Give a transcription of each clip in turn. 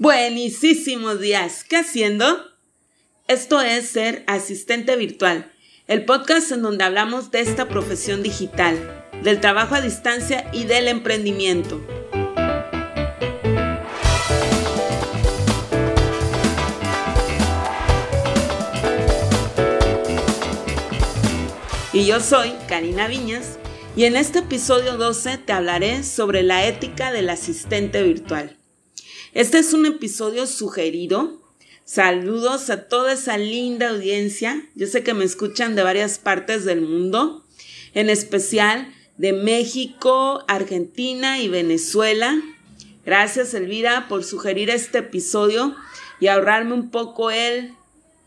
Buenísimos días. ¿Qué haciendo? Esto es ser asistente virtual, el podcast en donde hablamos de esta profesión digital, del trabajo a distancia y del emprendimiento. Y yo soy Karina Viñas y en este episodio 12 te hablaré sobre la ética del asistente virtual. Este es un episodio sugerido. Saludos a toda esa linda audiencia. Yo sé que me escuchan de varias partes del mundo, en especial de México, Argentina y Venezuela. Gracias Elvira por sugerir este episodio y ahorrarme un poco el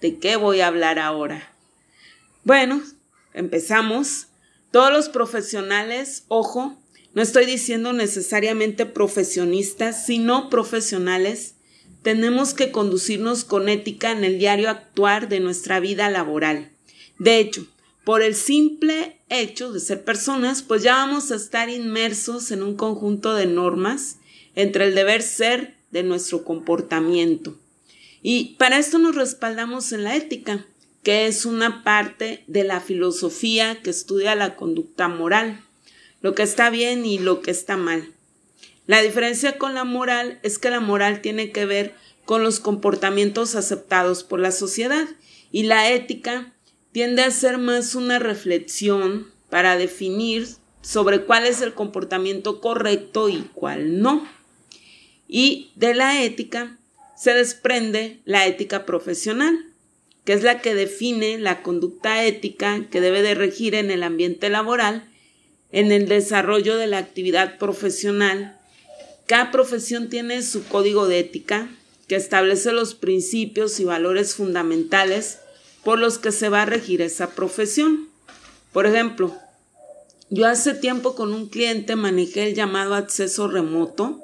de qué voy a hablar ahora. Bueno, empezamos. Todos los profesionales, ojo, no estoy diciendo necesariamente profesionistas, sino profesionales, tenemos que conducirnos con ética en el diario actuar de nuestra vida laboral. De hecho, por el simple hecho de ser personas, pues ya vamos a estar inmersos en un conjunto de normas entre el deber ser de nuestro comportamiento. Y para esto nos respaldamos en la ética, que es una parte de la filosofía que estudia la conducta moral, lo que está bien y lo que está mal. La diferencia con la moral es que la moral tiene que ver con los comportamientos aceptados por la sociedad y la ética tiende a ser más una reflexión para definir sobre cuál es el comportamiento correcto y cuál no. Y de la ética se desprende la ética profesional, que es la que define la conducta ética que debe de regir en el ambiente laboral, en el desarrollo de la actividad profesional. Cada profesión tiene su código de ética que establece los principios y valores fundamentales por los que se va a regir esa profesión. Por ejemplo, yo hace tiempo con un cliente manejé el llamado acceso remoto.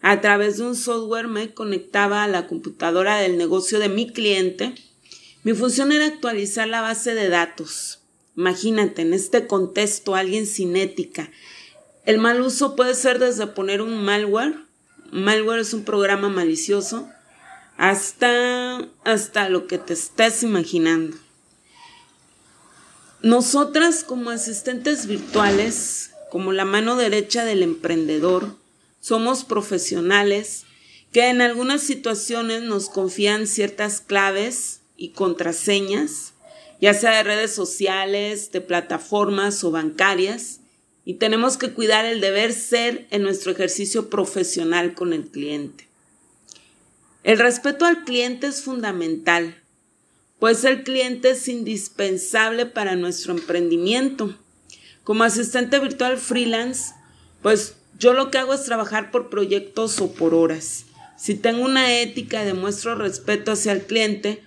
A través de un software me conectaba a la computadora del negocio de mi cliente mi función era actualizar la base de datos. Imagínate, en este contexto, alguien sin ética. El mal uso puede ser desde poner un malware. Malware es un programa malicioso. Hasta, hasta lo que te estés imaginando. Nosotras como asistentes virtuales, como la mano derecha del emprendedor, somos profesionales que en algunas situaciones nos confían ciertas claves y contraseñas, ya sea de redes sociales, de plataformas o bancarias, y tenemos que cuidar el deber ser en nuestro ejercicio profesional con el cliente. El respeto al cliente es fundamental, pues el cliente es indispensable para nuestro emprendimiento. Como asistente virtual freelance, pues yo lo que hago es trabajar por proyectos o por horas. Si tengo una ética y demuestro respeto hacia el cliente,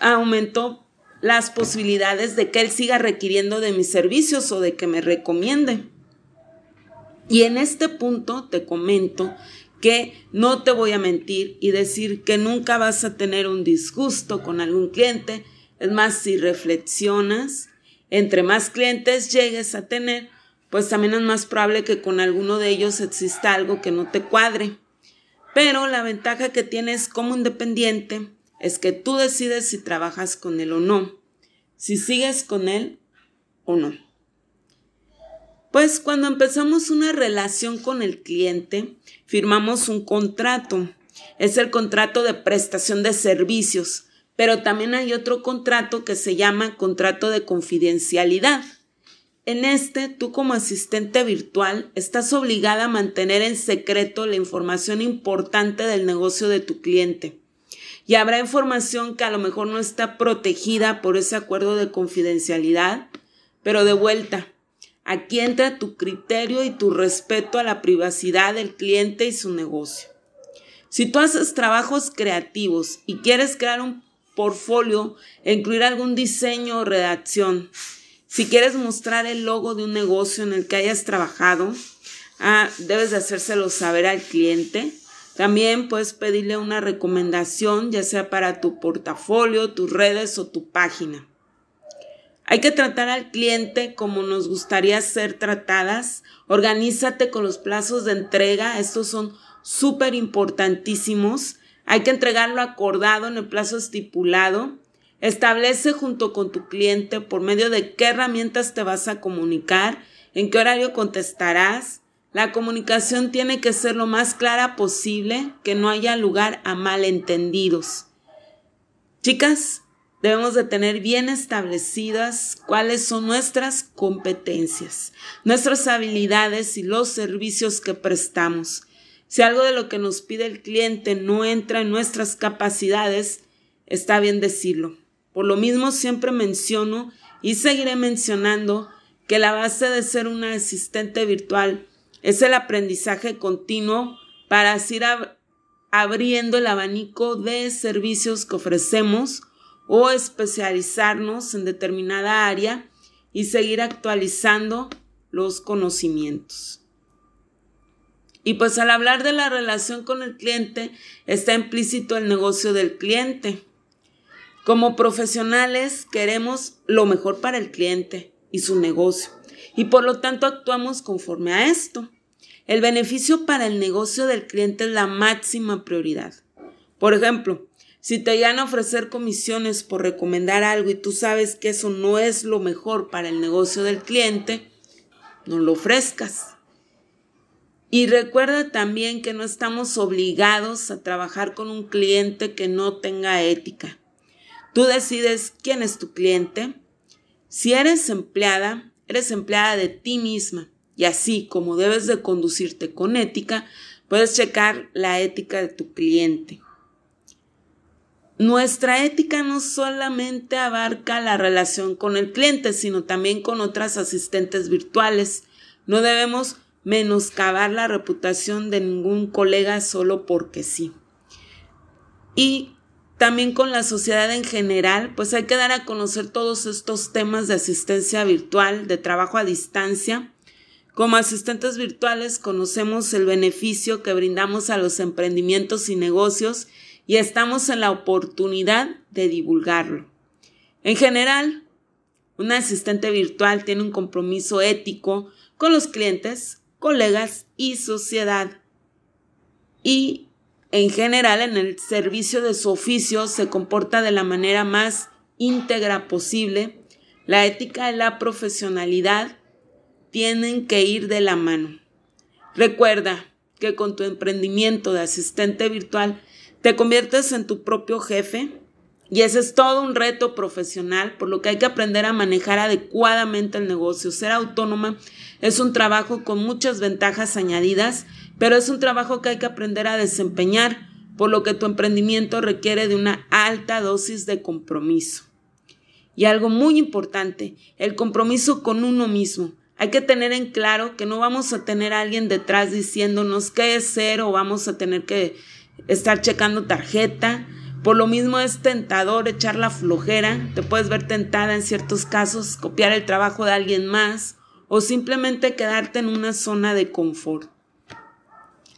aumentó las posibilidades de que él siga requiriendo de mis servicios o de que me recomiende. Y en este punto te comento que no te voy a mentir y decir que nunca vas a tener un disgusto con algún cliente. Es más, si reflexionas, entre más clientes llegues a tener, pues también es más probable que con alguno de ellos exista algo que no te cuadre. Pero la ventaja que tienes como independiente es que tú decides si trabajas con él o no, si sigues con él o no. Pues cuando empezamos una relación con el cliente, firmamos un contrato. Es el contrato de prestación de servicios, pero también hay otro contrato que se llama contrato de confidencialidad. En este, tú como asistente virtual estás obligada a mantener en secreto la información importante del negocio de tu cliente y habrá información que a lo mejor no está protegida por ese acuerdo de confidencialidad, pero de vuelta, aquí entra tu criterio y tu respeto a la privacidad del cliente y su negocio. Si tú haces trabajos creativos y quieres crear un portfolio e incluir algún diseño o redacción, si quieres mostrar el logo de un negocio en el que hayas trabajado, ah, debes de hacérselo saber al cliente también puedes pedirle una recomendación, ya sea para tu portafolio, tus redes o tu página. Hay que tratar al cliente como nos gustaría ser tratadas. Organízate con los plazos de entrega. Estos son súper importantísimos. Hay que entregarlo acordado en el plazo estipulado. Establece junto con tu cliente por medio de qué herramientas te vas a comunicar, en qué horario contestarás. La comunicación tiene que ser lo más clara posible, que no haya lugar a malentendidos. Chicas, debemos de tener bien establecidas cuáles son nuestras competencias, nuestras habilidades y los servicios que prestamos. Si algo de lo que nos pide el cliente no entra en nuestras capacidades, está bien decirlo. Por lo mismo siempre menciono y seguiré mencionando que la base de ser una asistente virtual es el aprendizaje continuo para así abriendo el abanico de servicios que ofrecemos o especializarnos en determinada área y seguir actualizando los conocimientos. Y pues al hablar de la relación con el cliente está implícito el negocio del cliente. Como profesionales queremos lo mejor para el cliente y su negocio y por lo tanto actuamos conforme a esto. El beneficio para el negocio del cliente es la máxima prioridad. Por ejemplo, si te llegan a ofrecer comisiones por recomendar algo y tú sabes que eso no es lo mejor para el negocio del cliente, no lo ofrezcas. Y recuerda también que no estamos obligados a trabajar con un cliente que no tenga ética. Tú decides quién es tu cliente. Si eres empleada, eres empleada de ti misma. Y así como debes de conducirte con ética, puedes checar la ética de tu cliente. Nuestra ética no solamente abarca la relación con el cliente, sino también con otras asistentes virtuales. No debemos menoscabar la reputación de ningún colega solo porque sí. Y también con la sociedad en general, pues hay que dar a conocer todos estos temas de asistencia virtual, de trabajo a distancia. Como asistentes virtuales conocemos el beneficio que brindamos a los emprendimientos y negocios y estamos en la oportunidad de divulgarlo. En general, un asistente virtual tiene un compromiso ético con los clientes, colegas y sociedad. Y en general en el servicio de su oficio se comporta de la manera más íntegra posible. La ética y la profesionalidad tienen que ir de la mano. Recuerda que con tu emprendimiento de asistente virtual te conviertes en tu propio jefe y ese es todo un reto profesional, por lo que hay que aprender a manejar adecuadamente el negocio. Ser autónoma es un trabajo con muchas ventajas añadidas, pero es un trabajo que hay que aprender a desempeñar, por lo que tu emprendimiento requiere de una alta dosis de compromiso. Y algo muy importante, el compromiso con uno mismo. Hay que tener en claro que no vamos a tener a alguien detrás diciéndonos qué es ser o vamos a tener que estar checando tarjeta. Por lo mismo es tentador echar la flojera, te puedes ver tentada en ciertos casos, copiar el trabajo de alguien más o simplemente quedarte en una zona de confort.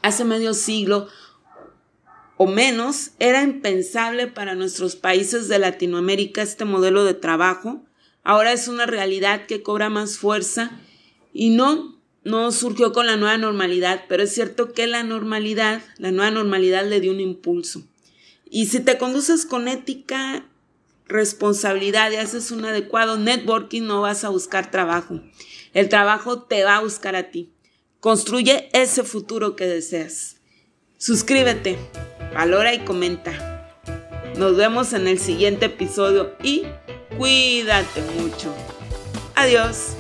Hace medio siglo o menos era impensable para nuestros países de Latinoamérica este modelo de trabajo. Ahora es una realidad que cobra más fuerza y no no surgió con la nueva normalidad, pero es cierto que la normalidad, la nueva normalidad le dio un impulso. Y si te conduces con ética, responsabilidad y haces un adecuado networking, no vas a buscar trabajo. El trabajo te va a buscar a ti. Construye ese futuro que deseas. Suscríbete, valora y comenta. Nos vemos en el siguiente episodio y cuídate mucho. Adiós.